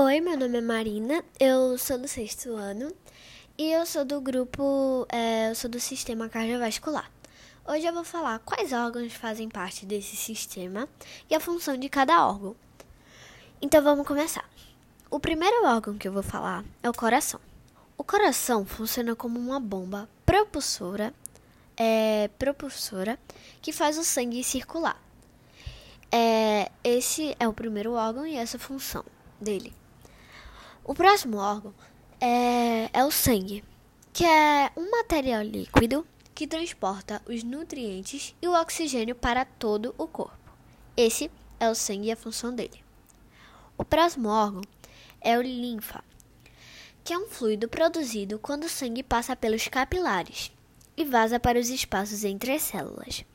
Oi, meu nome é Marina, eu sou do sexto ano e eu sou do grupo, é, eu sou do sistema cardiovascular. Hoje eu vou falar quais órgãos fazem parte desse sistema e a função de cada órgão. Então vamos começar. O primeiro órgão que eu vou falar é o coração. O coração funciona como uma bomba propulsora, é, propulsora que faz o sangue circular. É, esse é o primeiro órgão e essa função dele. O próximo órgão é, é o sangue, que é um material líquido que transporta os nutrientes e o oxigênio para todo o corpo. Esse é o sangue e a função dele. O próximo órgão é o linfa, que é um fluido produzido quando o sangue passa pelos capilares e vaza para os espaços entre as células.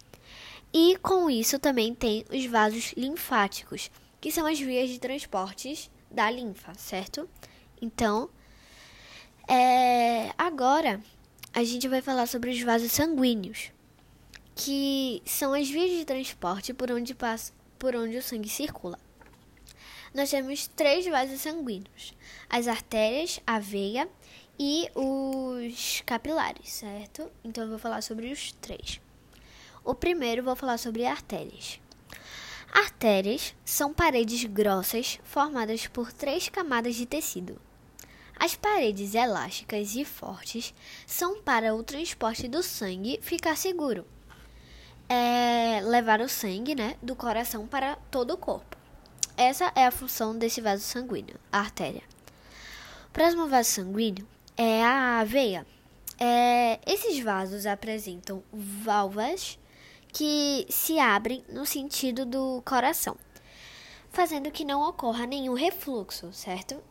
E com isso também tem os vasos linfáticos, que são as vias de transportes da linfa, certo? Então, é, agora a gente vai falar sobre os vasos sanguíneos, que são as vias de transporte por onde passa, por onde o sangue circula. Nós temos três vasos sanguíneos: as artérias, a veia e os capilares, certo? Então eu vou falar sobre os três. O primeiro vou falar sobre artérias. Artérias são paredes grossas formadas por três camadas de tecido. As paredes elásticas e fortes são para o transporte do sangue ficar seguro. É levar o sangue né, do coração para todo o corpo. Essa é a função desse vaso sanguíneo, a artéria. O próximo vaso sanguíneo é a veia. É, esses vasos apresentam válvulas que se abrem no sentido do coração, fazendo que não ocorra nenhum refluxo, certo?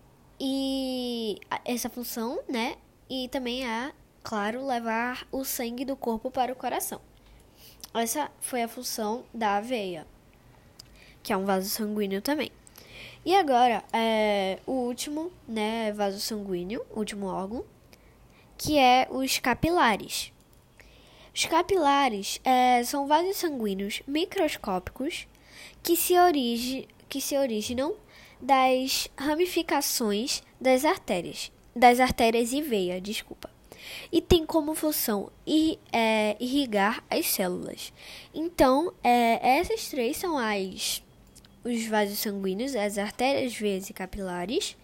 E essa função, né? E também é, claro, levar o sangue do corpo para o coração. Essa foi a função da veia, que é um vaso sanguíneo também. E agora, é, o último, né, vaso sanguíneo, último órgão, que é os capilares. Os capilares é, são vasos sanguíneos microscópicos que se, origi que se originam das ramificações das artérias, das artérias e veia, desculpa. E tem como função ir, é, irrigar as células. Então, é, essas três são as os vasos sanguíneos, as artérias, veias e capilares.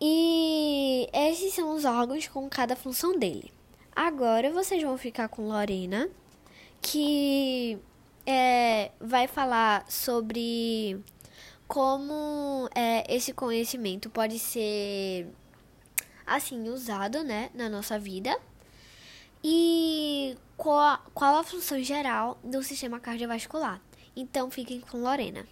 E esses são os órgãos com cada função dele. Agora vocês vão ficar com Lorena, que é, vai falar sobre como é, esse conhecimento pode ser assim usado né, na nossa vida e qual, qual a função geral do sistema cardiovascular. Então fiquem com Lorena.